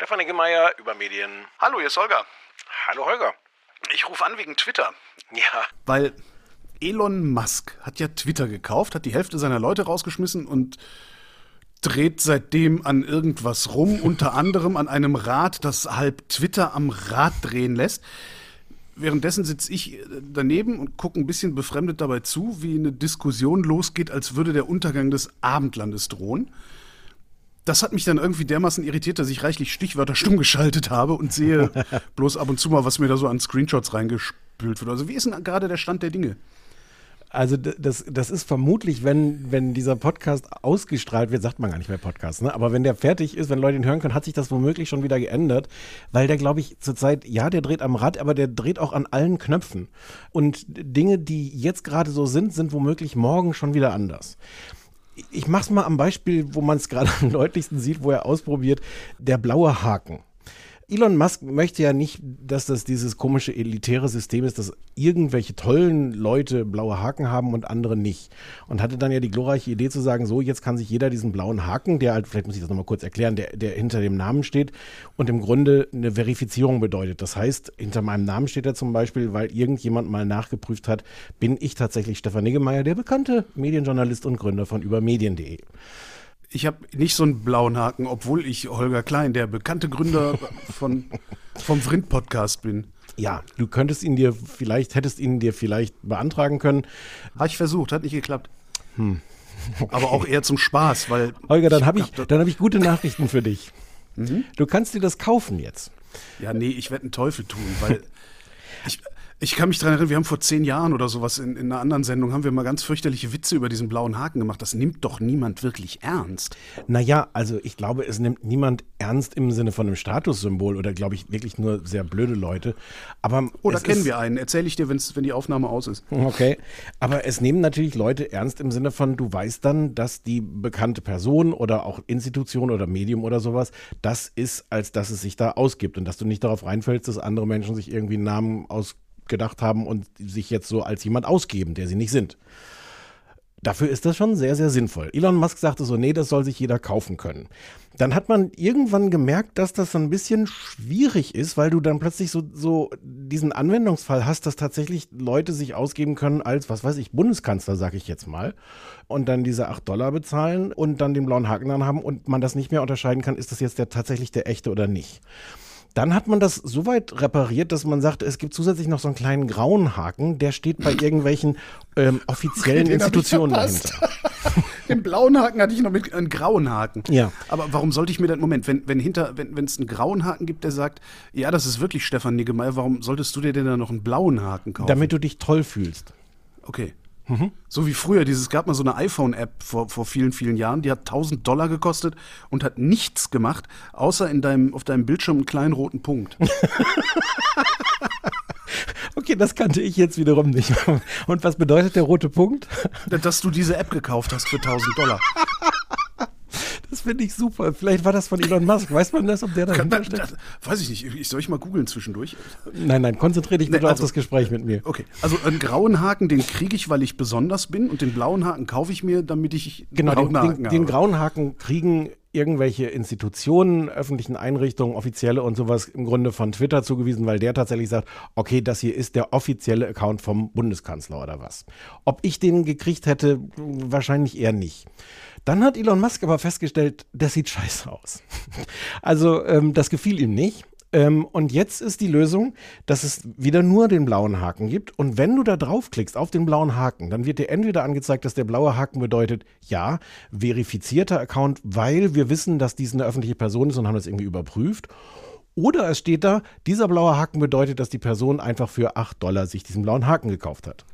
Stefan Niggemeier über Medien. Hallo, hier ist Holger. Hallo Holger. Ich rufe an wegen Twitter. Ja. Weil Elon Musk hat ja Twitter gekauft, hat die Hälfte seiner Leute rausgeschmissen und dreht seitdem an irgendwas rum, unter anderem an einem Rad, das halb Twitter am Rad drehen lässt. Währenddessen sitze ich daneben und gucke ein bisschen befremdet dabei zu, wie eine Diskussion losgeht, als würde der Untergang des Abendlandes drohen. Das hat mich dann irgendwie dermaßen irritiert, dass ich reichlich Stichwörter stumm geschaltet habe und sehe bloß ab und zu mal, was mir da so an Screenshots reingespült wird. Also wie ist denn gerade der Stand der Dinge? Also das, das ist vermutlich, wenn, wenn dieser Podcast ausgestrahlt wird, sagt man gar nicht mehr Podcast, ne? aber wenn der fertig ist, wenn Leute ihn hören können, hat sich das womöglich schon wieder geändert, weil der, glaube ich, zurzeit, ja, der dreht am Rad, aber der dreht auch an allen Knöpfen. Und Dinge, die jetzt gerade so sind, sind womöglich morgen schon wieder anders ich mache es mal am Beispiel, wo man es gerade am deutlichsten sieht, wo er ausprobiert, der blaue Haken. Elon Musk möchte ja nicht, dass das dieses komische elitäre System ist, dass irgendwelche tollen Leute blaue Haken haben und andere nicht. Und hatte dann ja die glorreiche Idee zu sagen, so, jetzt kann sich jeder diesen blauen Haken, der halt, vielleicht muss ich das nochmal kurz erklären, der, der hinter dem Namen steht und im Grunde eine Verifizierung bedeutet. Das heißt, hinter meinem Namen steht er zum Beispiel, weil irgendjemand mal nachgeprüft hat, bin ich tatsächlich Stefan Niggemeier, der bekannte Medienjournalist und Gründer von übermedien.de ich habe nicht so einen blauen Haken, obwohl ich Holger Klein, der bekannte Gründer von, vom Vrind-Podcast bin. Ja, du könntest ihn dir vielleicht, hättest ihn dir vielleicht beantragen können. Habe ich versucht, hat nicht geklappt. Hm. Okay. Aber auch eher zum Spaß, weil. Holger, dann habe ich, hab ich gute Nachrichten für dich. Mhm. Du kannst dir das kaufen jetzt. Ja, nee, ich werde einen Teufel tun, weil ich, ich kann mich daran erinnern, wir haben vor zehn Jahren oder sowas in, in, einer anderen Sendung, haben wir mal ganz fürchterliche Witze über diesen blauen Haken gemacht. Das nimmt doch niemand wirklich ernst. Naja, also ich glaube, es nimmt niemand ernst im Sinne von einem Statussymbol oder glaube ich wirklich nur sehr blöde Leute. Aber oder kennen wir einen? Erzähle ich dir, wenn's, wenn die Aufnahme aus ist. Okay. Aber es nehmen natürlich Leute ernst im Sinne von, du weißt dann, dass die bekannte Person oder auch Institution oder Medium oder sowas, das ist, als dass es sich da ausgibt und dass du nicht darauf reinfällst, dass andere Menschen sich irgendwie einen Namen aus gedacht haben und sich jetzt so als jemand ausgeben, der sie nicht sind. Dafür ist das schon sehr, sehr sinnvoll. Elon Musk sagte so, nee, das soll sich jeder kaufen können. Dann hat man irgendwann gemerkt, dass das ein bisschen schwierig ist, weil du dann plötzlich so, so diesen Anwendungsfall hast, dass tatsächlich Leute sich ausgeben können als, was weiß ich, Bundeskanzler, sag ich jetzt mal, und dann diese 8 Dollar bezahlen und dann den blauen Haken dann haben und man das nicht mehr unterscheiden kann, ist das jetzt der tatsächlich der echte oder nicht. Dann hat man das so weit repariert, dass man sagt, es gibt zusätzlich noch so einen kleinen grauen Haken, der steht bei irgendwelchen ähm, offiziellen okay, Institutionen dahinter. Den blauen Haken hatte ich noch mit einem grauen Haken. Ja. Aber warum sollte ich mir dann, Moment, wenn, wenn hinter, wenn es einen grauen Haken gibt, der sagt, ja, das ist wirklich Stefan Niggemeier, warum solltest du dir denn dann noch einen blauen Haken kaufen? Damit du dich toll fühlst. Okay. Mhm. So wie früher, dieses gab mal so eine iPhone-App vor, vor vielen, vielen Jahren, die hat 1000 Dollar gekostet und hat nichts gemacht, außer in deinem, auf deinem Bildschirm einen kleinen roten Punkt. okay, das kannte ich jetzt wiederum nicht. Und was bedeutet der rote Punkt? Dass du diese App gekauft hast für 1000 Dollar. Das finde ich super. Vielleicht war das von Elon Musk. Weiß man das, ob der dahinter steckt? Weiß ich nicht. Ich, soll ich mal googeln zwischendurch? Nein, nein, konzentriere dich bitte nee, also, auf das Gespräch mit mir. Okay, also einen grauen Haken, den kriege ich, weil ich besonders bin und den blauen Haken kaufe ich mir, damit ich Genau, den, den, den grauen Haken kriegen irgendwelche Institutionen, öffentlichen Einrichtungen, offizielle und sowas im Grunde von Twitter zugewiesen, weil der tatsächlich sagt, okay, das hier ist der offizielle Account vom Bundeskanzler oder was. Ob ich den gekriegt hätte, wahrscheinlich eher nicht. Dann hat Elon Musk aber festgestellt, das sieht scheiße aus. Also ähm, das gefiel ihm nicht. Ähm, und jetzt ist die Lösung, dass es wieder nur den blauen Haken gibt. Und wenn du da draufklickst auf den blauen Haken, dann wird dir entweder angezeigt, dass der blaue Haken bedeutet, ja, verifizierter Account, weil wir wissen, dass dies eine öffentliche Person ist und haben das irgendwie überprüft. Oder es steht da, dieser blaue Haken bedeutet, dass die Person einfach für 8 Dollar sich diesen blauen Haken gekauft hat.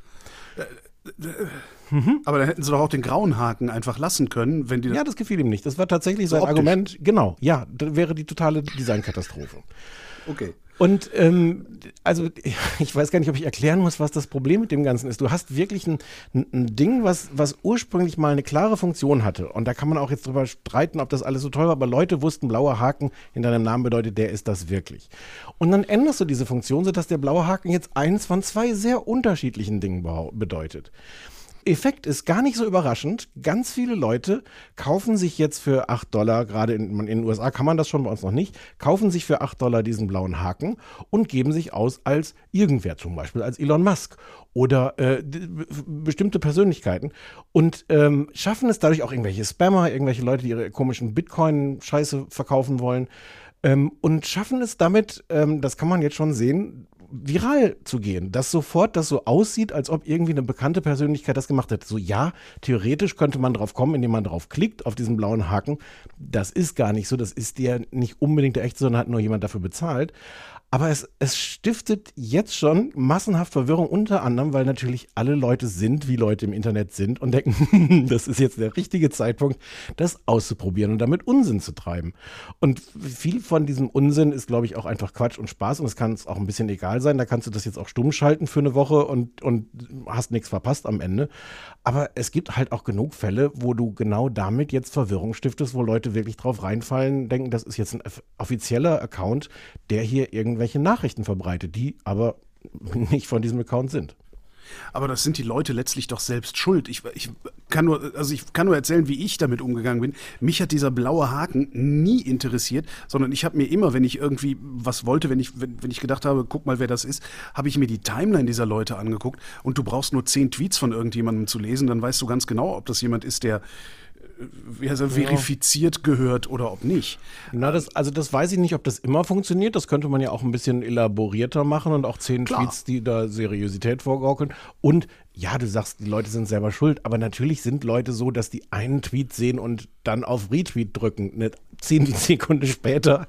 Mhm. Aber dann hätten sie doch auch den grauen Haken einfach lassen können, wenn die. Ja, das gefiel ihm nicht. Das war tatsächlich sein optisch. Argument. Genau, ja, das wäre die totale Designkatastrophe. Okay. Und ähm, also ich weiß gar nicht, ob ich erklären muss, was das Problem mit dem Ganzen ist. Du hast wirklich ein, ein, Ding, was, was ursprünglich mal eine klare Funktion hatte. Und da kann man auch jetzt drüber streiten, ob das alles so toll war. Aber Leute wussten, blauer Haken in deinem Namen bedeutet, der ist das wirklich. Und dann änderst du diese Funktion, sodass der blaue Haken jetzt eins von zwei sehr unterschiedlichen Dingen bedeutet Effekt ist gar nicht so überraschend. Ganz viele Leute kaufen sich jetzt für 8 Dollar, gerade in, in, den USA kann man das schon bei uns noch nicht, kaufen sich für 8 Dollar diesen blauen Haken und geben sich aus als irgendwer, zum Beispiel als Elon Musk oder äh, bestimmte Persönlichkeiten und ähm, schaffen es dadurch auch irgendwelche Spammer, irgendwelche Leute, die ihre komischen Bitcoin-Scheiße verkaufen wollen ähm, und schaffen es damit, ähm, das kann man jetzt schon sehen, viral zu gehen, dass sofort das so aussieht, als ob irgendwie eine bekannte Persönlichkeit das gemacht hätte. So ja, theoretisch könnte man drauf kommen, indem man drauf klickt auf diesen blauen Haken. Das ist gar nicht so, das ist der nicht unbedingt der echte, sondern hat nur jemand dafür bezahlt. Aber es, es stiftet jetzt schon massenhaft Verwirrung, unter anderem, weil natürlich alle Leute sind, wie Leute im Internet sind und denken, das ist jetzt der richtige Zeitpunkt, das auszuprobieren und damit Unsinn zu treiben. Und viel von diesem Unsinn ist, glaube ich, auch einfach Quatsch und Spaß und es kann es auch ein bisschen egal sein. Da kannst du das jetzt auch stumm schalten für eine Woche und, und hast nichts verpasst am Ende. Aber es gibt halt auch genug Fälle, wo du genau damit jetzt Verwirrung stiftest, wo Leute wirklich drauf reinfallen, denken, das ist jetzt ein offizieller Account, der hier irgendwelche Nachrichten verbreitet, die aber nicht von diesem Account sind. Aber das sind die Leute letztlich doch selbst schuld. Ich, ich, kann nur, also ich kann nur erzählen, wie ich damit umgegangen bin. Mich hat dieser blaue Haken nie interessiert, sondern ich habe mir immer, wenn ich irgendwie was wollte, wenn ich, wenn, wenn ich gedacht habe, guck mal, wer das ist, habe ich mir die Timeline dieser Leute angeguckt und du brauchst nur zehn Tweets von irgendjemandem zu lesen, dann weißt du ganz genau, ob das jemand ist, der er, verifiziert gehört oder ob nicht. Na, das, also das weiß ich nicht, ob das immer funktioniert. Das könnte man ja auch ein bisschen elaborierter machen und auch zehn Klar. Tweets, die da Seriosität vorgaukeln. Und ja, du sagst, die Leute sind selber schuld, aber natürlich sind Leute so, dass die einen Tweet sehen und dann auf Retweet drücken, eine zehn Sekunden später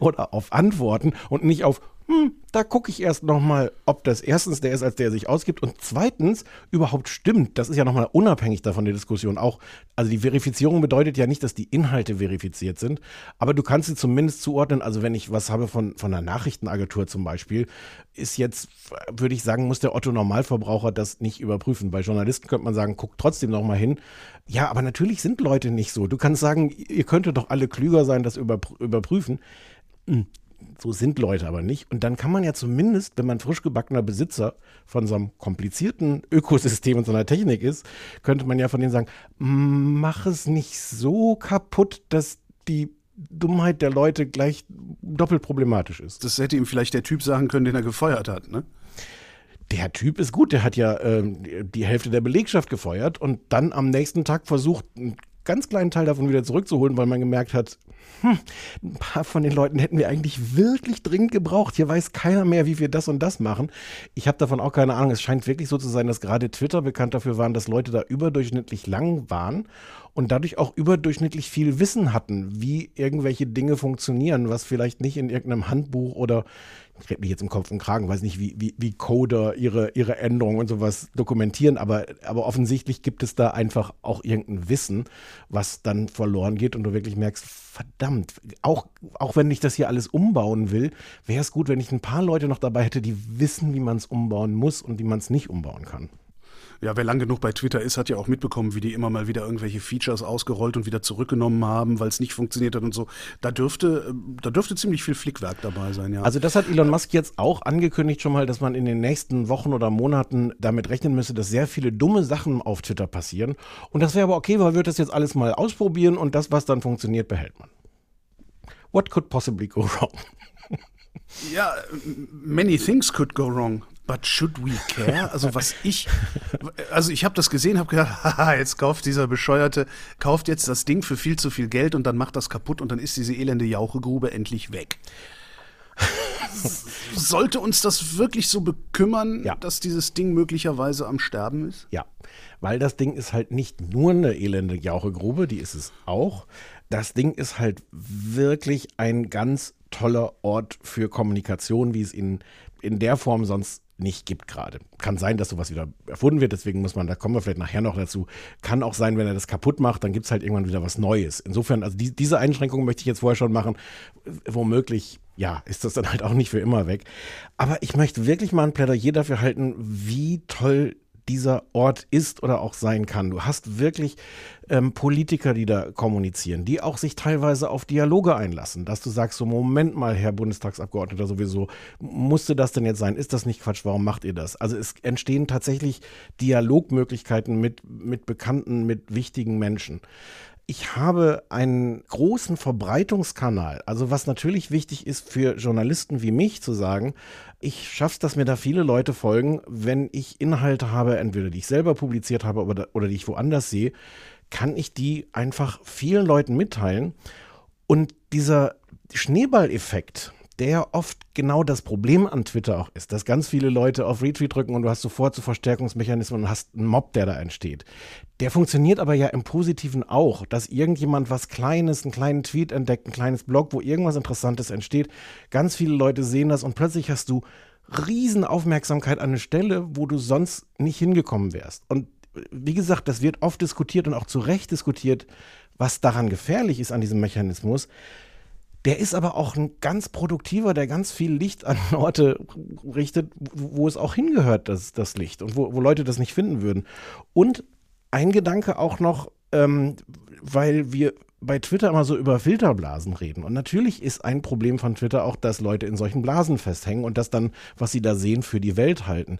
oder auf Antworten und nicht auf hm, da gucke ich erst nochmal, ob das erstens der ist, als der sich ausgibt und zweitens überhaupt stimmt. Das ist ja nochmal unabhängig davon der Diskussion auch. Also die Verifizierung bedeutet ja nicht, dass die Inhalte verifiziert sind, aber du kannst sie zumindest zuordnen. Also wenn ich was habe von, von einer Nachrichtenagentur zum Beispiel, ist jetzt, würde ich sagen, muss der Otto Normalverbraucher das nicht überprüfen. Bei Journalisten könnte man sagen, guck trotzdem nochmal hin. Ja, aber natürlich sind Leute nicht so. Du kannst sagen, ihr könntet doch alle klüger sein, das überprüfen. Hm so sind Leute aber nicht. Und dann kann man ja zumindest, wenn man frisch gebackener Besitzer von so einem komplizierten Ökosystem und so einer Technik ist, könnte man ja von denen sagen, mach es nicht so kaputt, dass die Dummheit der Leute gleich doppelt problematisch ist. Das hätte ihm vielleicht der Typ sagen können, den er gefeuert hat, ne? Der Typ ist gut, der hat ja ähm, die Hälfte der Belegschaft gefeuert und dann am nächsten Tag versucht, einen ganz kleinen Teil davon wieder zurückzuholen, weil man gemerkt hat, hm, ein paar von den Leuten hätten wir eigentlich wirklich dringend gebraucht. Hier weiß keiner mehr, wie wir das und das machen. Ich habe davon auch keine Ahnung. Es scheint wirklich so zu sein, dass gerade Twitter bekannt dafür waren, dass Leute da überdurchschnittlich lang waren und dadurch auch überdurchschnittlich viel Wissen hatten, wie irgendwelche Dinge funktionieren, was vielleicht nicht in irgendeinem Handbuch oder ich rede mich jetzt im Kopf und Kragen, weiß nicht, wie, wie, wie Coder ihre, ihre Änderungen und sowas dokumentieren, aber, aber offensichtlich gibt es da einfach auch irgendein Wissen, was dann verloren geht und du wirklich merkst, verdammt, auch, auch wenn ich das hier alles umbauen will, wäre es gut, wenn ich ein paar Leute noch dabei hätte, die wissen, wie man es umbauen muss und wie man es nicht umbauen kann ja, wer lang genug bei Twitter ist, hat ja auch mitbekommen, wie die immer mal wieder irgendwelche Features ausgerollt und wieder zurückgenommen haben, weil es nicht funktioniert hat und so. Da dürfte, da dürfte ziemlich viel Flickwerk dabei sein, ja. Also das hat Elon Musk jetzt auch angekündigt schon mal, dass man in den nächsten Wochen oder Monaten damit rechnen müsse, dass sehr viele dumme Sachen auf Twitter passieren. Und das wäre aber okay, weil wir das jetzt alles mal ausprobieren und das, was dann funktioniert, behält man. What could possibly go wrong? Ja, many things could go wrong. But should we care? Also was ich, also ich habe das gesehen, habe gedacht, haha, jetzt kauft dieser Bescheuerte, kauft jetzt das Ding für viel zu viel Geld und dann macht das kaputt und dann ist diese elende Jauchegrube endlich weg. Sollte uns das wirklich so bekümmern, ja. dass dieses Ding möglicherweise am Sterben ist? Ja, weil das Ding ist halt nicht nur eine elende Jauchegrube, die ist es auch. Das Ding ist halt wirklich ein ganz toller Ort für Kommunikation, wie es ihn in der Form sonst nicht gibt gerade. Kann sein, dass sowas wieder erfunden wird, deswegen muss man, da kommen wir vielleicht nachher noch dazu. Kann auch sein, wenn er das kaputt macht, dann gibt es halt irgendwann wieder was Neues. Insofern, also die, diese Einschränkung möchte ich jetzt vorher schon machen. Womöglich, ja, ist das dann halt auch nicht für immer weg. Aber ich möchte wirklich mal ein Plädoyer dafür halten, wie toll dieser Ort ist oder auch sein kann. Du hast wirklich ähm, Politiker, die da kommunizieren, die auch sich teilweise auf Dialoge einlassen, dass du sagst, so Moment mal, Herr Bundestagsabgeordneter, sowieso, musste das denn jetzt sein? Ist das nicht Quatsch? Warum macht ihr das? Also es entstehen tatsächlich Dialogmöglichkeiten mit, mit Bekannten, mit wichtigen Menschen ich habe einen großen Verbreitungskanal. Also was natürlich wichtig ist für Journalisten wie mich zu sagen, ich schaffe es, dass mir da viele Leute folgen, wenn ich Inhalte habe, entweder die ich selber publiziert habe oder, oder die ich woanders sehe, kann ich die einfach vielen Leuten mitteilen. Und dieser Schneeballeffekt, der oft genau das Problem an Twitter auch ist, dass ganz viele Leute auf Retweet drücken und du hast sofort so Verstärkungsmechanismen und hast einen Mob, der da entsteht. Der funktioniert aber ja im Positiven auch, dass irgendjemand was Kleines, einen kleinen Tweet entdeckt, ein kleines Blog, wo irgendwas Interessantes entsteht. Ganz viele Leute sehen das und plötzlich hast du Riesenaufmerksamkeit an eine Stelle, wo du sonst nicht hingekommen wärst. Und wie gesagt, das wird oft diskutiert und auch zu Recht diskutiert, was daran gefährlich ist an diesem Mechanismus, der ist aber auch ein ganz produktiver, der ganz viel Licht an Orte richtet, wo es auch hingehört, das, das Licht und wo, wo Leute das nicht finden würden. Und ein Gedanke auch noch, ähm, weil wir bei Twitter immer so über Filterblasen reden. Und natürlich ist ein Problem von Twitter auch, dass Leute in solchen Blasen festhängen und das dann, was sie da sehen, für die Welt halten.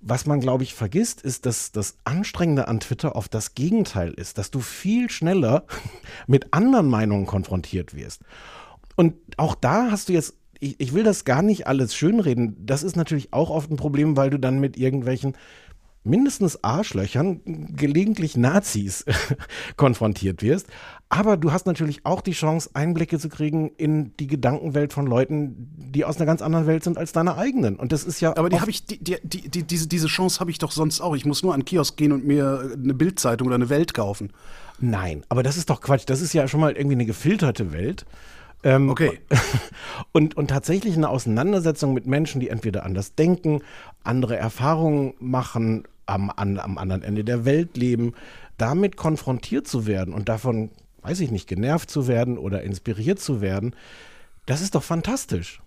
Was man, glaube ich, vergisst, ist, dass das Anstrengende an Twitter oft das Gegenteil ist, dass du viel schneller mit anderen Meinungen konfrontiert wirst. Und auch da hast du jetzt, ich, ich will das gar nicht alles schönreden. Das ist natürlich auch oft ein Problem, weil du dann mit irgendwelchen mindestens Arschlöchern, gelegentlich Nazis konfrontiert wirst. Aber du hast natürlich auch die Chance, Einblicke zu kriegen in die Gedankenwelt von Leuten, die aus einer ganz anderen Welt sind als deine eigenen. Und das ist ja. Aber die habe ich, die, die, die, diese, diese Chance habe ich doch sonst auch. Ich muss nur an Kiosk gehen und mir eine Bildzeitung oder eine Welt kaufen. Nein, aber das ist doch Quatsch. Das ist ja schon mal irgendwie eine gefilterte Welt. Ähm, okay. Und, und tatsächlich eine Auseinandersetzung mit Menschen, die entweder anders denken, andere Erfahrungen machen, am, an, am anderen Ende der Welt leben, damit konfrontiert zu werden und davon, weiß ich nicht, genervt zu werden oder inspiriert zu werden, das ist doch fantastisch.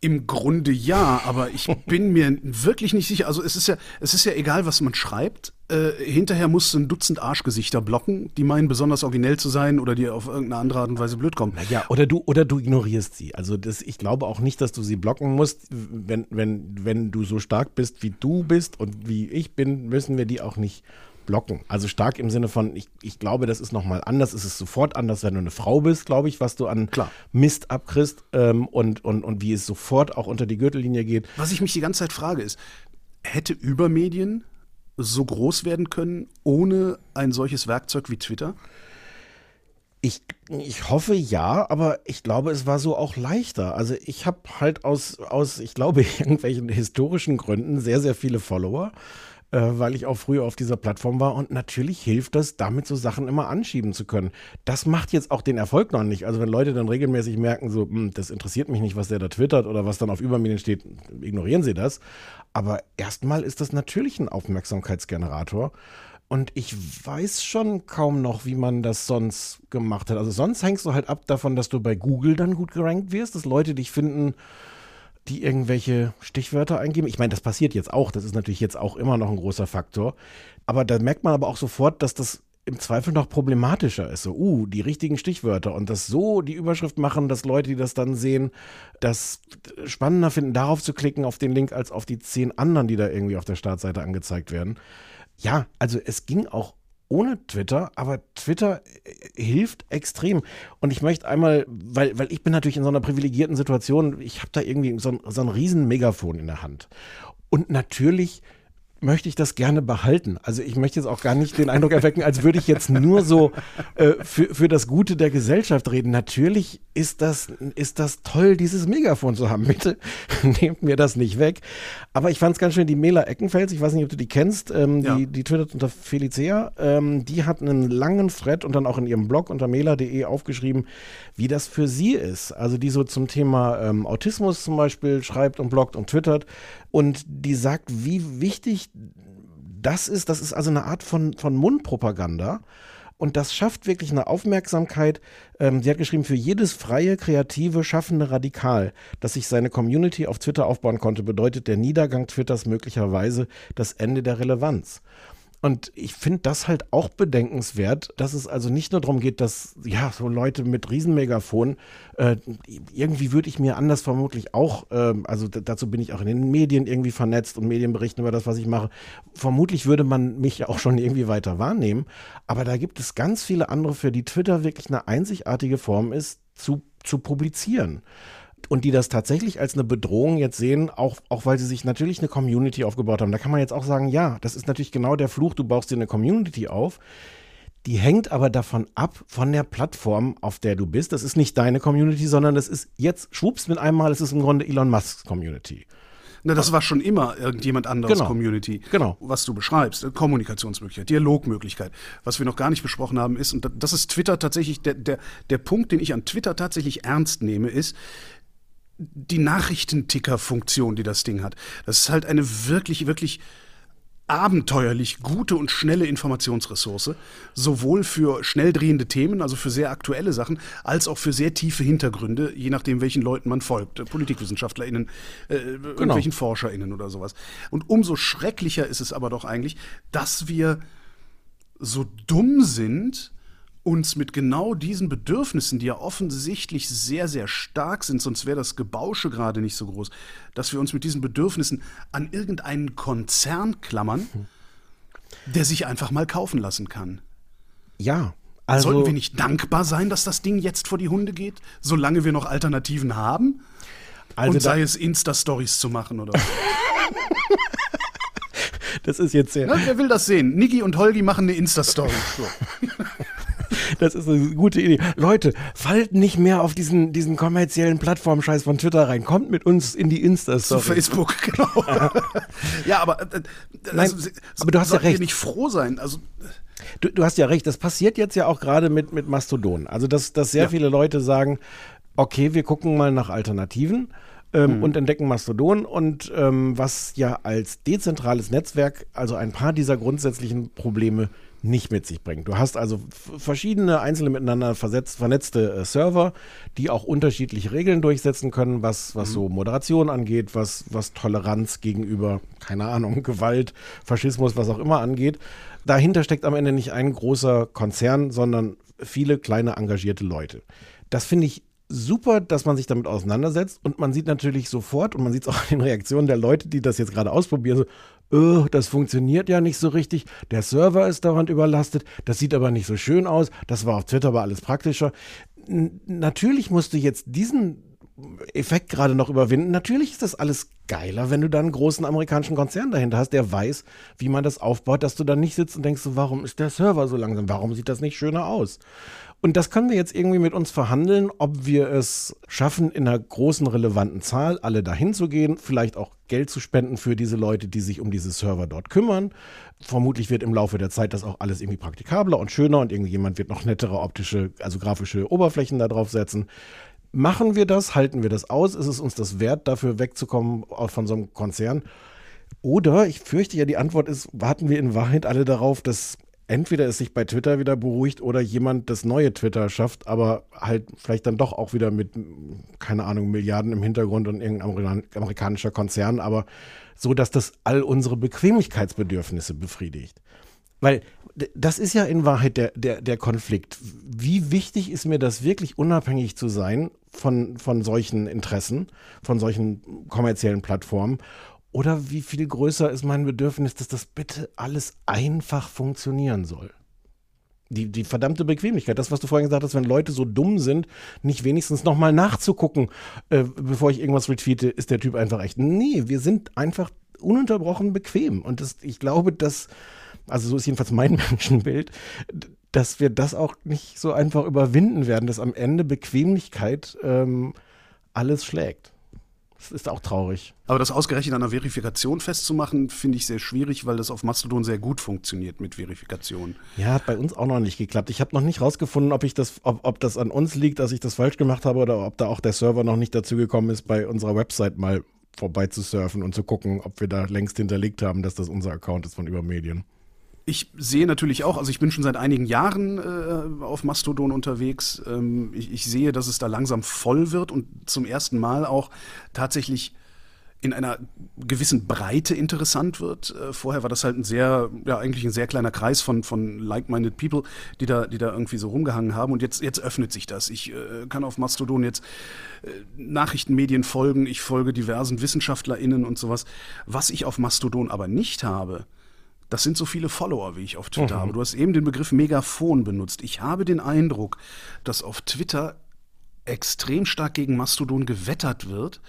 Im Grunde ja, aber ich bin mir wirklich nicht sicher. Also es ist ja, es ist ja egal, was man schreibt. Äh, hinterher musst du ein Dutzend Arschgesichter blocken, die meinen besonders originell zu sein oder dir auf irgendeine andere Art und Weise blöd kommen. Naja, oder du, oder du ignorierst sie. Also das, ich glaube auch nicht, dass du sie blocken musst. Wenn, wenn, wenn du so stark bist, wie du bist und wie ich bin, müssen wir die auch nicht blocken. Also stark im Sinne von, ich, ich glaube, das ist nochmal anders. Es ist sofort anders, wenn du eine Frau bist, glaube ich, was du an Klar. Mist abkriegst ähm, und, und, und wie es sofort auch unter die Gürtellinie geht. Was ich mich die ganze Zeit frage ist, hätte Übermedien so groß werden können ohne ein solches Werkzeug wie Twitter? Ich, ich hoffe ja, aber ich glaube, es war so auch leichter. Also ich habe halt aus, aus, ich glaube, irgendwelchen historischen Gründen sehr, sehr viele Follower äh, weil ich auch früher auf dieser Plattform war. Und natürlich hilft das, damit so Sachen immer anschieben zu können. Das macht jetzt auch den Erfolg noch nicht. Also wenn Leute dann regelmäßig merken, so, hm, das interessiert mich nicht, was der da twittert oder was dann auf Übermedien steht, ignorieren sie das. Aber erstmal ist das natürlich ein Aufmerksamkeitsgenerator. Und ich weiß schon kaum noch, wie man das sonst gemacht hat. Also sonst hängst du halt ab davon, dass du bei Google dann gut gerankt wirst, dass Leute dich finden, die irgendwelche Stichwörter eingeben. Ich meine, das passiert jetzt auch. Das ist natürlich jetzt auch immer noch ein großer Faktor. Aber da merkt man aber auch sofort, dass das im Zweifel noch problematischer ist. So, uh, die richtigen Stichwörter und das so die Überschrift machen, dass Leute, die das dann sehen, das spannender finden, darauf zu klicken, auf den Link, als auf die zehn anderen, die da irgendwie auf der Startseite angezeigt werden. Ja, also es ging auch ohne Twitter, aber Twitter äh, hilft extrem. Und ich möchte einmal, weil, weil ich bin natürlich in so einer privilegierten Situation, ich habe da irgendwie so ein, so ein riesen Megafon in der Hand. Und natürlich möchte ich das gerne behalten. Also ich möchte jetzt auch gar nicht den Eindruck erwecken, als würde ich jetzt nur so äh, für, für das Gute der Gesellschaft reden. Natürlich ist das, ist das toll, dieses Megafon zu haben. Bitte nehmt mir das nicht weg. Aber ich fand es ganz schön, die Mela Eckenfels, ich weiß nicht, ob du die kennst, ähm, ja. die, die twittert unter Felicia, ähm, die hat einen langen Thread und dann auch in ihrem Blog unter mela.de aufgeschrieben, wie das für sie ist. Also die so zum Thema ähm, Autismus zum Beispiel schreibt und bloggt und twittert und die sagt, wie wichtig das ist. Das ist also eine Art von, von Mundpropaganda Und das schafft wirklich eine Aufmerksamkeit. Ähm, sie hat geschrieben, für jedes freie, kreative, schaffende Radikal, das sich seine Community auf Twitter aufbauen konnte, bedeutet der Niedergang Twitters möglicherweise das Ende der Relevanz. Und ich finde das halt auch bedenkenswert, dass es also nicht nur darum geht, dass ja so Leute mit Riesenmegafon, äh, irgendwie würde ich mir anders vermutlich auch, äh, also dazu bin ich auch in den Medien irgendwie vernetzt und Medien berichten über das, was ich mache. Vermutlich würde man mich auch schon irgendwie weiter wahrnehmen. Aber da gibt es ganz viele andere, für die Twitter wirklich eine einzigartige Form ist, zu, zu publizieren und die das tatsächlich als eine Bedrohung jetzt sehen, auch, auch weil sie sich natürlich eine Community aufgebaut haben. Da kann man jetzt auch sagen, ja, das ist natürlich genau der Fluch, du baust dir eine Community auf. Die hängt aber davon ab, von der Plattform, auf der du bist. Das ist nicht deine Community, sondern das ist jetzt, schwupps mit einmal, es ist im Grunde Elon Musks Community. Na, das war schon immer irgendjemand anderes Genau. Community. Genau. Was du beschreibst. Kommunikationsmöglichkeit, Dialogmöglichkeit. Was wir noch gar nicht besprochen haben, ist, und da- das ist Twitter tatsächlich, der, der, der Punkt, den ich an Twitter tatsächlich ernst nehme, ist, die Nachrichtenticker-Funktion, die das Ding hat. Das ist halt eine wirklich, wirklich abenteuerlich gute und schnelle Informationsressource, sowohl für schnell drehende Themen, also für sehr aktuelle Sachen, als auch für sehr tiefe Hintergründe, je nachdem, welchen Leuten man folgt. PolitikwissenschaftlerInnen, äh, irgendwelchen ForscherInnen oder sowas. Und umso schrecklicher ist es aber doch eigentlich, dass wir so dumm sind, uns mit genau diesen Bedürfnissen, die ja offensichtlich sehr, sehr stark sind, sonst wäre das Gebausche gerade nicht so groß, dass wir uns mit diesen Bedürfnissen an irgendeinen Konzern klammern, der sich einfach mal kaufen lassen kann. Ja, also. Sollten wir nicht dankbar sein, dass das Ding jetzt vor die Hunde geht, solange wir noch Alternativen haben? also und sei es Insta-Stories zu machen oder so. das ist jetzt sehr. Na, wer will das sehen? Niki und Holgi machen eine Insta-Story. So. Das ist eine gute Idee. Leute, fallt nicht mehr auf diesen, diesen kommerziellen Plattformscheiß von Twitter rein. Kommt mit uns in die Zu Insta-Story. Facebook, genau. ja, aber, äh, Nein, also, aber du hast ja recht. nicht froh sein. Also, Du, du hast ja recht, das passiert jetzt ja auch gerade mit, mit Mastodon. Also, dass, dass sehr Ja. viele Leute sagen, okay, wir gucken mal nach Alternativen ähm, und entdecken Mastodon und ähm, was ja als dezentrales Netzwerk also ein paar dieser grundsätzlichen Probleme nicht mit sich bringt. Du hast also verschiedene einzelne miteinander versetzt, vernetzte äh, Server, die auch unterschiedliche Regeln durchsetzen können, was, was so Moderation angeht, was, was Toleranz gegenüber, keine Ahnung, Gewalt, Faschismus, was auch immer angeht. Dahinter steckt am Ende nicht ein großer Konzern, sondern viele kleine engagierte Leute. Das finde ich super, dass man sich damit auseinandersetzt und man sieht natürlich sofort und man sieht es auch in den Reaktionen der Leute, die das jetzt gerade ausprobieren, so, äh, das funktioniert ja nicht so richtig, der Server ist dauernd überlastet, das sieht aber nicht so schön aus, das war auf Twitter aber alles praktischer. N natürlich musst du jetzt diesen Effekt gerade noch überwinden. Natürlich ist das alles geiler, wenn du dann einen großen amerikanischen Konzern dahinter hast, der weiß, wie man das aufbaut, dass du dann nicht sitzt und denkst, warum ist der Server so langsam? Warum sieht das nicht schöner aus? Und das können wir jetzt irgendwie mit uns verhandeln, ob wir es schaffen, in einer großen relevanten Zahl alle dahin zu gehen, vielleicht auch Geld zu spenden für diese Leute, die sich um diese Server dort kümmern. Vermutlich wird im Laufe der Zeit das auch alles irgendwie praktikabler und schöner und irgendjemand wird noch nettere optische, also grafische Oberflächen da drauf setzen. Machen wir das? Halten wir das aus? Ist es uns das wert, dafür wegzukommen von so einem Konzern? Oder, ich fürchte ja, die Antwort ist, warten wir in Wahrheit alle darauf, dass entweder es sich bei Twitter wieder beruhigt oder jemand das neue Twitter schafft, aber halt vielleicht dann doch auch wieder mit, keine Ahnung, Milliarden im Hintergrund und irgendein Amerikan amerikanischer Konzern, aber so, dass das all unsere Bequemlichkeitsbedürfnisse befriedigt. Weil das ist ja in Wahrheit der, der, der Konflikt. Wie wichtig ist mir das wirklich unabhängig zu sein von, von solchen Interessen, von solchen kommerziellen Plattformen? Oder wie viel größer ist mein Bedürfnis, dass das bitte alles einfach funktionieren soll? Die, die verdammte Bequemlichkeit, das, was du vorhin gesagt hast, wenn Leute so dumm sind, nicht wenigstens nochmal nachzugucken, äh, bevor ich irgendwas retweete, ist der Typ einfach echt. Nee, wir sind einfach ununterbrochen bequem. Und das, ich glaube, dass, also so ist jedenfalls mein Menschenbild, dass wir das auch nicht so einfach überwinden werden, dass am Ende Bequemlichkeit ähm, alles schlägt. Das ist auch traurig. Aber das ausgerechnet an einer Verifikation festzumachen, finde ich sehr schwierig, weil das auf Mastodon sehr gut funktioniert mit Verifikation. Ja, hat bei uns auch noch nicht geklappt. Ich habe noch nicht rausgefunden, ob ich das, ob, ob das an uns liegt, dass ich das falsch gemacht habe oder ob da auch der Server noch nicht dazu gekommen ist, bei unserer Website mal vorbei zu surfen und zu gucken, ob wir da längst hinterlegt haben, dass das unser Account ist von Übermedien. Ich sehe natürlich auch, also ich bin schon seit einigen Jahren äh, auf Mastodon unterwegs. Ähm, ich, ich, sehe, dass es da langsam voll wird und zum ersten Mal auch tatsächlich in einer gewissen Breite interessant wird. Äh, vorher war das halt ein sehr, ja, eigentlich ein sehr kleiner Kreis von, von like-minded people, die da, die da irgendwie so rumgehangen haben. Und jetzt, jetzt öffnet sich das. Ich äh, kann auf Mastodon jetzt äh, Nachrichtenmedien folgen. Ich folge diversen WissenschaftlerInnen und sowas. Was ich auf Mastodon aber nicht habe, das sind so viele Follower, wie ich auf Twitter mhm. habe. Du hast eben den Begriff Megafon benutzt. Ich habe den Eindruck, dass auf Twitter extrem stark gegen Mastodon gewettert wird,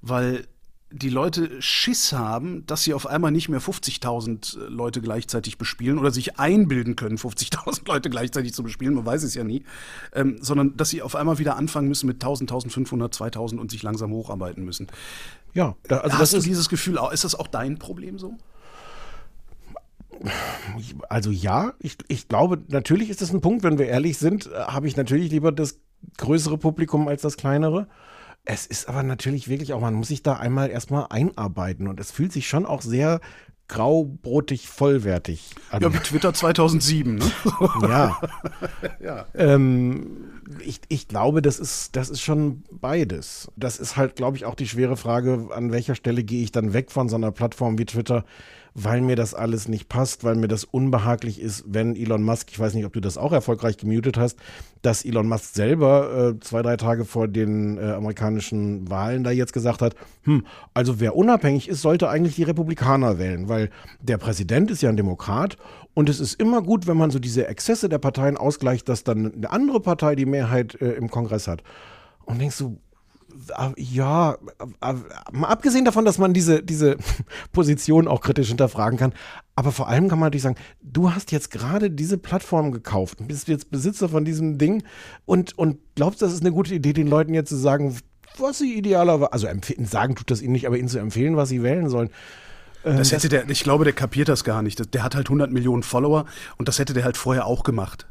weil die Leute Schiss haben, dass sie auf einmal nicht mehr 50.000 äh, Leute gleichzeitig bespielen oder sich einbilden können, 50.000 Leute gleichzeitig zu bespielen, man weiß es ja nie, ähm, sondern dass sie auf einmal wieder anfangen müssen mit 1.000, 1.500, 2.000 und sich langsam hocharbeiten müssen. Ja, also Hast das du ist dieses Gefühl, ist das auch dein Problem so? Also ja, ich, ich glaube, natürlich ist das ein Punkt, wenn wir ehrlich sind, äh, habe ich natürlich lieber das größere Publikum als das kleinere. Es ist aber natürlich wirklich auch, man muss sich da einmal erstmal einarbeiten und es fühlt sich schon auch sehr graubrotig vollwertig an. Ja, wie Twitter 2007, ne? ja. ja. Ähm, ich, ich glaube, das ist, das ist schon beides. Das ist halt, glaube ich, auch die schwere Frage, an welcher Stelle gehe ich dann weg von so einer Plattform wie Twitter, weil mir das alles nicht passt, weil mir das unbehaglich ist, wenn Elon Musk, ich weiß nicht, ob du das auch erfolgreich gemutet hast, dass Elon Musk selber äh, zwei, drei Tage vor den äh, amerikanischen Wahlen da jetzt gesagt hat, hm, also wer unabhängig ist, sollte eigentlich die Republikaner wählen, weil der Präsident ist ja ein Demokrat und es ist immer gut, wenn man so diese Exzesse der Parteien ausgleicht, dass dann eine andere Partei die Mehrheit äh, im Kongress hat. Und denkst du, ja, mal abgesehen davon, dass man diese, diese Position auch kritisch hinterfragen kann, aber vor allem kann man natürlich sagen, du hast jetzt gerade diese Plattform gekauft und bist jetzt Besitzer von diesem Ding und, und glaubst, das ist eine gute Idee, den Leuten jetzt zu sagen, was sie idealerweise, also sagen tut das ihnen nicht, aber ihnen zu empfehlen, was sie wählen sollen. Ähm, das hätte der, ich glaube, der kapiert das gar nicht. Der hat halt 100 Millionen Follower und das hätte der halt vorher auch gemacht.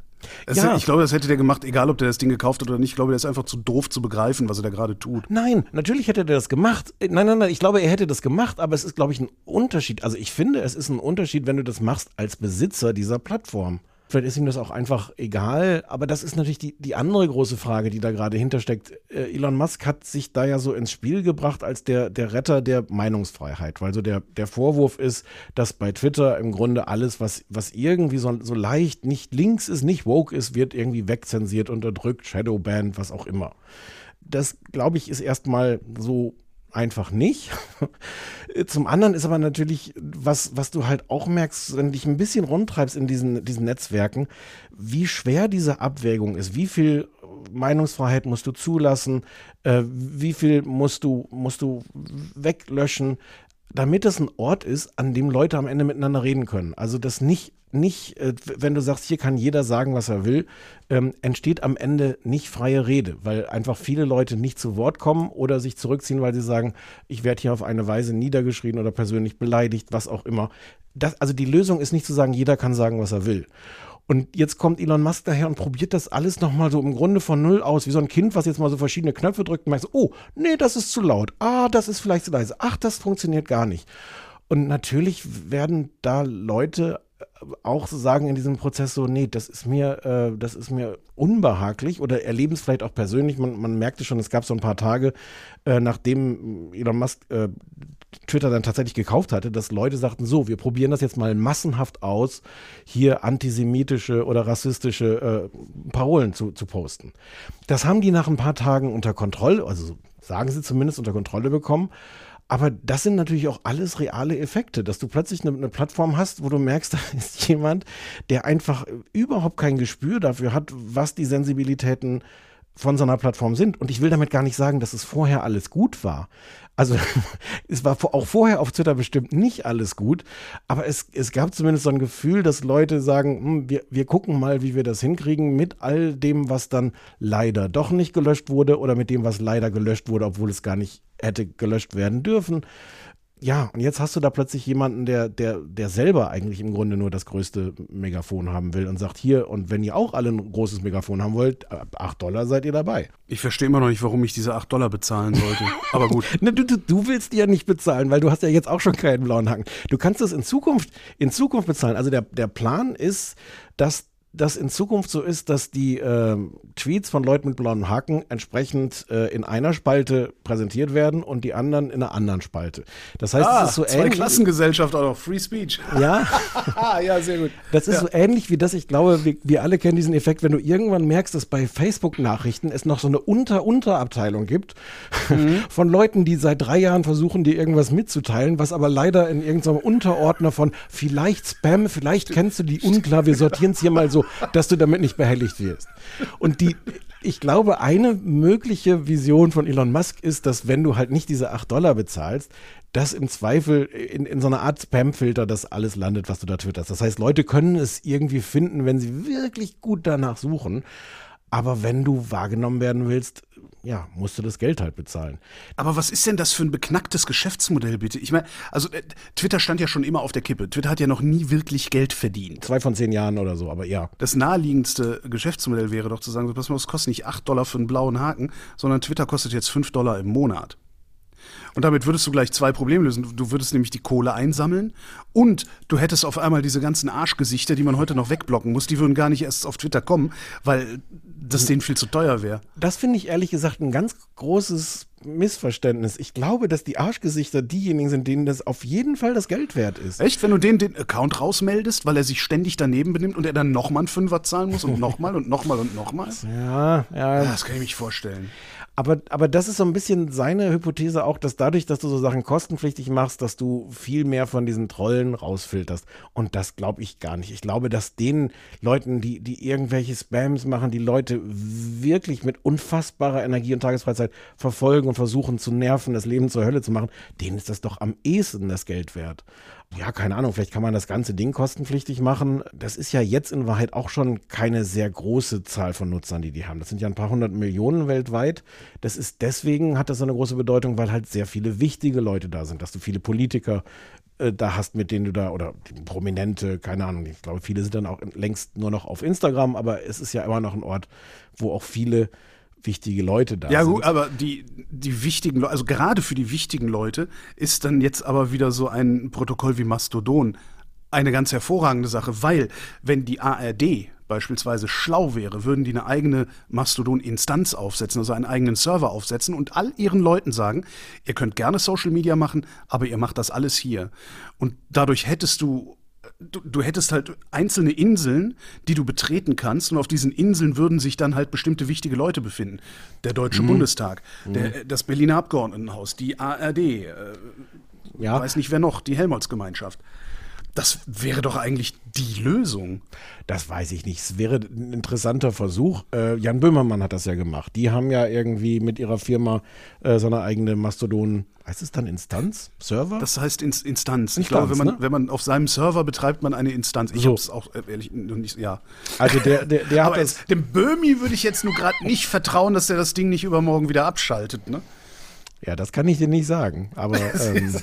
Ja. Ich glaube, das hätte der gemacht, egal ob der das Ding gekauft hat oder nicht. Ich glaube, der ist einfach zu doof zu begreifen, was er da gerade tut. Nein, natürlich hätte der das gemacht. Nein, nein, nein, ich glaube, er hätte das gemacht, aber es ist, glaube ich, ein Unterschied. Also ich finde, es ist ein Unterschied, wenn du das machst als Besitzer dieser Plattform. Vielleicht ist ihm das auch einfach egal. Aber das ist natürlich die, die andere große Frage, die da gerade hintersteckt. Äh, Elon Musk hat sich da ja so ins Spiel gebracht als der, der Retter der Meinungsfreiheit. Weil so der, der Vorwurf ist, dass bei Twitter im Grunde alles, was, was irgendwie so, so leicht nicht links ist, nicht woke ist, wird irgendwie wegzensiert, unterdrückt, Shadowbanned, was auch immer. Das, glaube ich, ist erstmal so einfach nicht. Zum anderen ist aber natürlich, was, was du halt auch merkst, wenn du dich ein bisschen rundtreibst in diesen, diesen Netzwerken, wie schwer diese Abwägung ist, wie viel Meinungsfreiheit musst du zulassen, äh, wie viel musst du, musst du weglöschen, damit es ein Ort ist, an dem Leute am Ende miteinander reden können. Also das nicht nicht, äh, wenn du sagst, hier kann jeder sagen, was er will, ähm, entsteht am Ende nicht freie Rede, weil einfach viele Leute nicht zu Wort kommen oder sich zurückziehen, weil sie sagen, ich werde hier auf eine Weise niedergeschrien oder persönlich beleidigt, was auch immer. Das, also die Lösung ist nicht zu sagen, jeder kann sagen, was er will. Und jetzt kommt Elon Musk daher und probiert das alles nochmal so im Grunde von Null aus, wie so ein Kind, was jetzt mal so verschiedene Knöpfe drückt und merkt so, oh, nee, das ist zu laut. Ah, das ist vielleicht zu leise. Ach, das funktioniert gar nicht. Und natürlich werden da Leute auch sagen in diesem Prozess so, nee, das ist mir, äh, das ist mir unbehaglich oder erleben es vielleicht auch persönlich. Man, man merkte schon, es gab so ein paar Tage, äh, nachdem Elon Musk äh, Twitter dann tatsächlich gekauft hatte, dass Leute sagten, so, wir probieren das jetzt mal massenhaft aus, hier antisemitische oder rassistische äh, Parolen zu, zu posten. Das haben die nach ein paar Tagen unter Kontrolle, also sagen sie zumindest unter Kontrolle bekommen. Aber das sind natürlich auch alles reale Effekte, dass du plötzlich eine, eine, Plattform hast, wo du merkst, da ist jemand, der einfach überhaupt kein Gespür dafür hat, was die Sensibilitäten von so einer Plattform sind. Und ich will damit gar nicht sagen, dass es vorher alles gut war. Also es war auch vorher auf Twitter bestimmt nicht alles gut, aber es, es gab zumindest so ein Gefühl, dass Leute sagen, hm, wir, wir gucken mal, wie wir das hinkriegen mit all dem, was dann leider doch nicht gelöscht wurde oder mit dem, was leider gelöscht wurde, obwohl es gar nicht hätte gelöscht werden dürfen. Ja, und jetzt hast du da plötzlich jemanden, der, der, der selber eigentlich im Grunde nur das größte Megafon haben will und sagt, hier, und wenn ihr auch alle ein großes Megafon haben wollt, ab 8 Dollar seid ihr dabei. Ich verstehe immer noch nicht, warum ich diese 8 Dollar bezahlen sollte. Aber gut. Ne, du, du, du willst die ja nicht bezahlen, weil du hast ja jetzt auch schon keinen blauen Haken. Du kannst es in Zukunft, in Zukunft bezahlen. Also der, der Plan ist, dass das in Zukunft so ist, dass die äh, Tweets von Leuten mit blauen Haken entsprechend äh, in einer Spalte präsentiert werden und die anderen in einer anderen Spalte. Das heißt, Ah, es ist so zwei ähnlich. Klassengesellschaft auch noch. Free Speech. Ja, ja, sehr gut. das ist so ähnlich wie das. Ich glaube, wir, wir alle kennen diesen Effekt, wenn du irgendwann merkst, dass bei Facebook-Nachrichten es noch so eine Unter-Unterabteilung gibt von Leuten, die seit drei Jahren versuchen, dir irgendwas mitzuteilen, was aber leider in irgendeinem Unterordner von vielleicht Spam, vielleicht kennst du die unklar, wir sortieren es hier mal so, dass du damit nicht behelligt wirst. Und die, ich glaube, eine mögliche Vision von Elon Musk ist, dass wenn du halt nicht diese 8 Dollar bezahlst, dass im Zweifel in, in so einer Art Spam-Filter das alles landet, was du da twitterst. Das heißt, Leute können es irgendwie finden, wenn sie wirklich gut danach suchen. Aber wenn du wahrgenommen werden willst, ja, musst du das Geld halt bezahlen. Aber was ist denn das für ein beknacktes Geschäftsmodell, bitte? Ich meine, also äh, Twitter stand ja schon immer auf der Kippe. Twitter hat ja noch nie wirklich Geld verdient. Zwei von zehn Jahren oder so, aber ja. Das naheliegendste Geschäftsmodell wäre doch zu sagen, so, pass mal, es kostet nicht 8 Dollar für einen blauen Haken, sondern Twitter kostet jetzt 5 Dollar im Monat. Und damit würdest du gleich zwei Probleme lösen. Du würdest nämlich die Kohle einsammeln und du hättest auf einmal diese ganzen Arschgesichter, die man heute noch wegblocken muss, die würden gar nicht erst auf Twitter kommen, weil das denen viel zu teuer wäre. Das finde ich ehrlich gesagt ein ganz großes Missverständnis. Ich glaube, dass die Arschgesichter diejenigen sind, denen das auf jeden Fall das Geld wert ist. Echt? Wenn du den, den Account rausmeldest, weil er sich ständig daneben benimmt und er dann nochmal einen Fünfer zahlen muss und nochmal und nochmal und nochmal? Ja, ja. Das kann ich mich vorstellen. Aber, aber das ist so ein bisschen seine Hypothese auch, dass dadurch, dass du so Sachen kostenpflichtig machst, dass du viel mehr von diesen Trollen rausfilterst. Und das glaube ich gar nicht. Ich glaube, dass den Leuten, die, die irgendwelche Spams machen, die Leute wirklich mit unfassbarer Energie und Tagesfreizeit verfolgen und versuchen zu nerven, das Leben zur Hölle zu machen, denen ist das doch am ehesten das Geld wert. Ja, keine Ahnung, vielleicht kann man das ganze Ding kostenpflichtig machen. Das ist ja jetzt in Wahrheit auch schon keine sehr große Zahl von Nutzern, die die haben. Das sind ja ein paar hundert Millionen weltweit. Das ist deswegen hat das so eine große Bedeutung, weil halt sehr viele wichtige Leute da sind, dass du viele Politiker äh, da hast, mit denen du da, oder Prominente, keine Ahnung, ich glaube, viele sind dann auch längst nur noch auf Instagram, aber es ist ja immer noch ein Ort, wo auch viele wichtige Leute da Ja, sind. gut, aber die, die wichtigen Leute, also gerade für die wichtigen Leute ist dann jetzt aber wieder so ein Protokoll wie Mastodon eine ganz hervorragende Sache, weil wenn die ARD beispielsweise schlau wäre, würden die eine eigene Mastodon-Instanz aufsetzen, also einen eigenen Server aufsetzen und all ihren Leuten sagen, ihr könnt gerne Social Media machen, aber ihr macht das alles hier. Und dadurch hättest du Du, du hättest halt einzelne Inseln, die du betreten kannst, und auf diesen Inseln würden sich dann halt bestimmte wichtige Leute befinden. Der Deutsche Bundestag, der, das Berliner Abgeordnetenhaus, die ARD, äh, ja. weiß nicht wer noch, die Helmholtz-Gemeinschaft. Das wäre doch eigentlich die Lösung. Das weiß ich nicht. Es wäre ein interessanter Versuch. Äh, Jan Böhmermann hat das ja gemacht. Die haben ja irgendwie mit ihrer Firma äh, so eine eigene Mastodon, heißt es dann Instanz? Server? Das heißt Ins Instanz. Instanz, Ich glaube, wenn man, ne? wenn man auf seinem Server betreibt man eine Instanz. Ich So. habe es auch äh, ehrlich noch nicht, ja. also der, der, der hat das. jetzt, dem Böhmi würde ich jetzt nur gerade nicht vertrauen, dass der das Ding nicht übermorgen wieder abschaltet, ne? Ja, das kann ich dir nicht sagen. Aber ähm,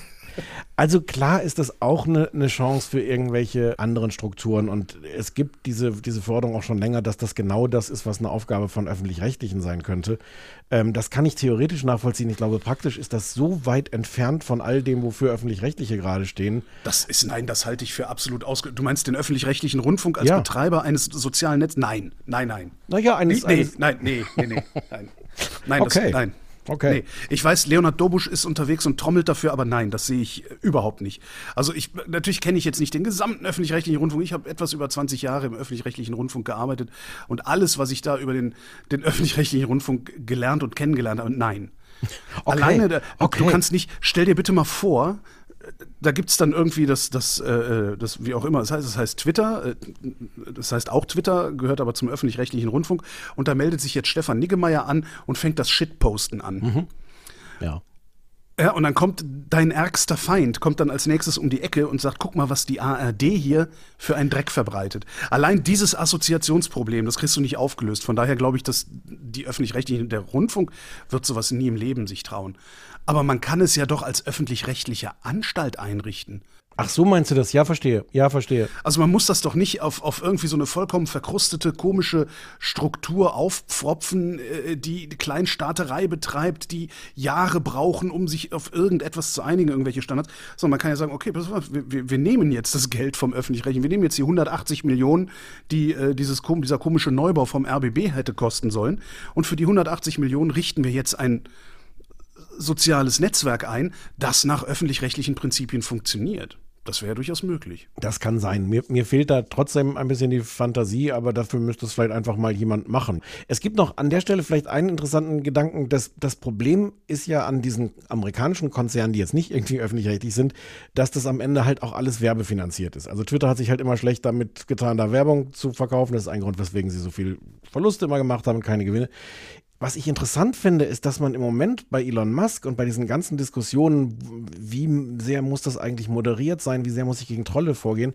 also klar ist das auch eine eine Chance für irgendwelche anderen Strukturen. Und es gibt diese, diese Forderung auch schon länger, dass das genau das ist, was eine Aufgabe von öffentlich-rechtlichen sein könnte. Ähm, das kann ich theoretisch nachvollziehen. Ich glaube, praktisch ist das so weit entfernt von all dem, wofür öffentlich-rechtliche gerade stehen. Das ist, nein, das halte ich für absolut ausge... Du meinst den öffentlich-rechtlichen Rundfunk als Ja. Betreiber eines sozialen Netzes? Nein, nein, nein. Naja, Nee, eines, nee, eines nein, nee, nee, nee, nein. Nein, Okay. das, nein. Okay. Nee. Ich weiß, Leonard Dobusch ist unterwegs und trommelt dafür, aber nein, das sehe ich äh, überhaupt nicht. Also ich, natürlich kenne ich jetzt nicht den gesamten öffentlich-rechtlichen Rundfunk. Ich habe etwas über 20 Jahre im öffentlich-rechtlichen Rundfunk gearbeitet und alles, was ich da über den, den öffentlich-rechtlichen Rundfunk gelernt und kennengelernt habe, nein. Okay. Alleine, Okay. du kannst nicht, stell dir bitte mal vor, da gibt's dann irgendwie das, das, äh, das, wie auch immer, das heißt, das heißt Twitter, äh, das heißt auch Twitter, gehört aber zum öffentlich-rechtlichen Rundfunk und da meldet sich jetzt Stefan Niggemeier an und fängt das Shitposten an. ja. Ja, und dann kommt dein ärgster Feind, kommt dann als nächstes um die Ecke und sagt, guck mal, was die ARD hier für einen Dreck verbreitet. Allein dieses Assoziationsproblem, das kriegst du nicht aufgelöst. Von daher glaube ich, dass die öffentlich-rechtlichen, der Rundfunk wird sowas nie im Leben sich trauen. Aber man kann es ja doch als öffentlich-rechtliche Anstalt einrichten. Ach so meinst du das? Ja, verstehe. Ja, verstehe. Also man muss das doch nicht auf, auf irgendwie so eine vollkommen verkrustete, komische Struktur aufpfropfen, äh, die Kleinstaaterei betreibt, die Jahre brauchen, um sich auf irgendetwas zu einigen, irgendwelche Standards. Sondern man kann ja sagen, okay, pass wir, wir nehmen jetzt das Geld vom Öffentlich-Rechtlichen, wir nehmen jetzt die 180 Millionen, die äh, dieses, dieser komische Neubau vom RBB hätte kosten sollen. Und für die 180 Millionen richten wir jetzt ein soziales Netzwerk ein, das nach öffentlich-rechtlichen Prinzipien funktioniert. Das wäre durchaus möglich. Das kann sein. Mir, mir, fehlt da trotzdem ein bisschen die Fantasie, aber dafür müsste es vielleicht einfach mal jemand machen. Es gibt noch an der Stelle vielleicht einen interessanten Gedanken. Das, das Problem ist ja an diesen amerikanischen Konzernen, die jetzt nicht irgendwie öffentlich-rechtlich sind, dass das am Ende halt auch alles werbefinanziert ist. Also Twitter hat sich halt immer schlecht damit getan, da Werbung zu verkaufen. Das ist ein Grund, weswegen sie so viel Verluste immer gemacht haben keine Gewinne. Was ich interessant finde, ist, dass man im Moment bei Elon Musk und bei diesen ganzen Diskussionen, wie sehr muss das eigentlich moderiert sein, wie sehr muss ich gegen Trolle vorgehen,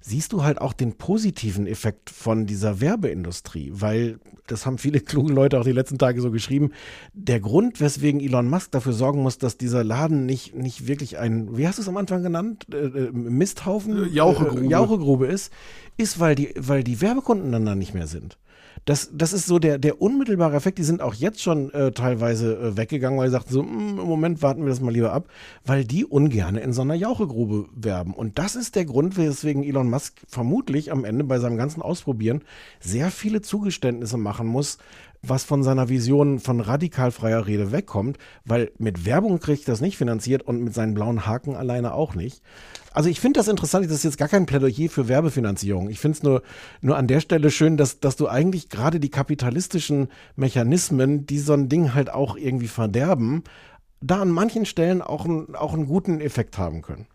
siehst du halt auch den positiven Effekt von dieser Werbeindustrie, weil das haben viele kluge Leute auch die letzten Tage so geschrieben. Der Grund, weswegen Elon Musk dafür sorgen muss, dass dieser Laden nicht, nicht wirklich ein, wie hast du es am Anfang genannt, äh, äh Misthaufen, Jauchegrube. Äh, Jauchegrube ist, ist, weil die, weil die Werbekunden dann da nicht mehr sind. Das, das ist so der, der unmittelbare Effekt. Die sind auch jetzt schon äh, teilweise äh, weggegangen, weil sie sagten so, mm, im Moment warten wir das mal lieber ab, weil die ungerne in so einer Jauchegrube werben. Und das ist der Grund, weswegen Elon Musk vermutlich am Ende bei seinem ganzen Ausprobieren sehr viele Zugeständnisse machen muss, was von seiner Vision von radikal freier Rede wegkommt, weil mit Werbung kriegt das nicht finanziert und mit seinen blauen Haken alleine auch nicht. Also ich finde das interessant, das ist jetzt gar kein Plädoyer für Werbefinanzierung. Ich finde es nur, nur an der Stelle schön, dass, dass du eigentlich gerade die kapitalistischen Mechanismen, die so ein Ding halt auch irgendwie verderben, da an manchen Stellen auch, ein, auch einen guten Effekt haben können.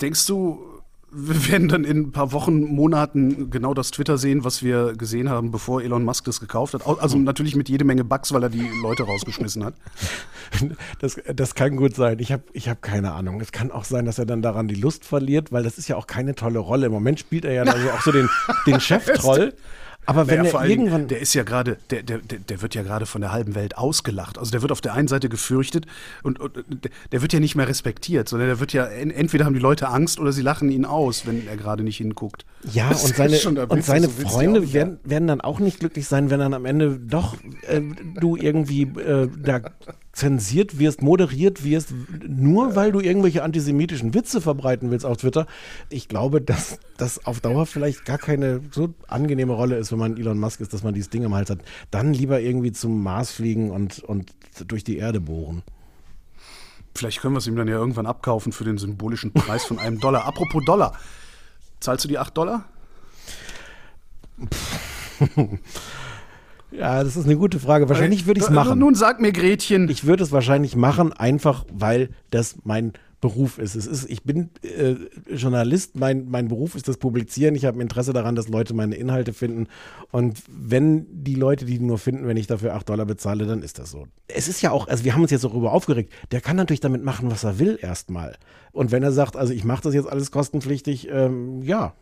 Denkst du, wir werden dann in ein paar Wochen, Monaten genau das Twitter sehen, was wir gesehen haben, bevor Elon Musk das gekauft hat. Also natürlich mit jede Menge Bugs, weil er die Leute rausgeschmissen hat. Das, das kann gut sein. Ich habe ich hab keine Ahnung. Es kann auch sein, dass er dann daran die Lust verliert, weil das ist ja auch keine tolle Rolle. Im Moment spielt er ja also auch so den, den Cheftroll. Aber wenn naja, er irgendwann. Der ist ja gerade, der, der, der wird ja gerade von der halben Welt ausgelacht. Also der wird auf der einen Seite gefürchtet und, und der wird ja nicht mehr respektiert, sondern der wird ja, entweder haben die Leute Angst oder sie lachen ihn aus, wenn er gerade nicht hinguckt. Ja, das und seine, und seine so Freunde werden, werden dann auch nicht glücklich sein, wenn dann am Ende doch äh, du irgendwie äh, da zensiert wirst, moderiert wirst, nur weil du irgendwelche antisemitischen Witze verbreiten willst auf Twitter. Ich glaube, dass das auf Dauer vielleicht gar keine so angenehme Rolle ist, wenn man Elon Musk ist, dass man dieses Ding im Hals hat. Dann lieber irgendwie zum Mars fliegen und, und durch die Erde bohren. Vielleicht können wir es ihm dann ja irgendwann abkaufen für den symbolischen Preis von einem Dollar. Apropos Dollar. Zahlst du die 8 Dollar? Ja, das ist eine gute Frage. Wahrscheinlich würde ich es machen. Nun sag mir, Gretchen. Ich würde es wahrscheinlich machen, einfach weil das mein Beruf ist. Es ist ich bin äh, Journalist, mein, mein Beruf ist das Publizieren. Ich habe ein Interesse daran, dass Leute meine Inhalte finden. Und wenn die Leute die nur finden, wenn ich dafür 8 Dollar bezahle, dann ist das so. Es ist ja auch, also wir haben uns jetzt darüber aufgeregt, der kann natürlich damit machen, was er will erstmal. Und wenn er sagt, also ich mache das jetzt alles kostenpflichtig, ähm, ja,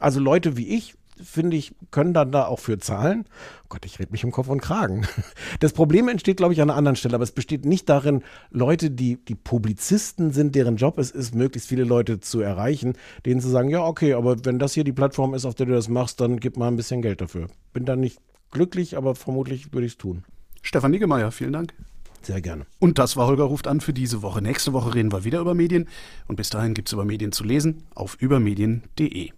also Leute wie ich finde ich, können dann da auch für zahlen. Oh Gott, ich rede mich um Kopf und Kragen. Das Problem entsteht, glaube ich, an einer anderen Stelle, aber es besteht nicht darin, Leute, die, die Publizisten sind, deren Job es ist, möglichst viele Leute zu erreichen, denen zu sagen, ja, okay, aber wenn das hier die Plattform ist, auf der du das machst, dann gib mal ein bisschen Geld dafür. Bin da nicht glücklich, aber vermutlich würde ich es tun. Stefan Niggemeier, vielen Dank. Sehr gerne. Und das war Holger ruft an für diese Woche. Nächste Woche reden wir wieder über Medien. Und bis dahin gibt es über Medien zu lesen auf übermedien.de.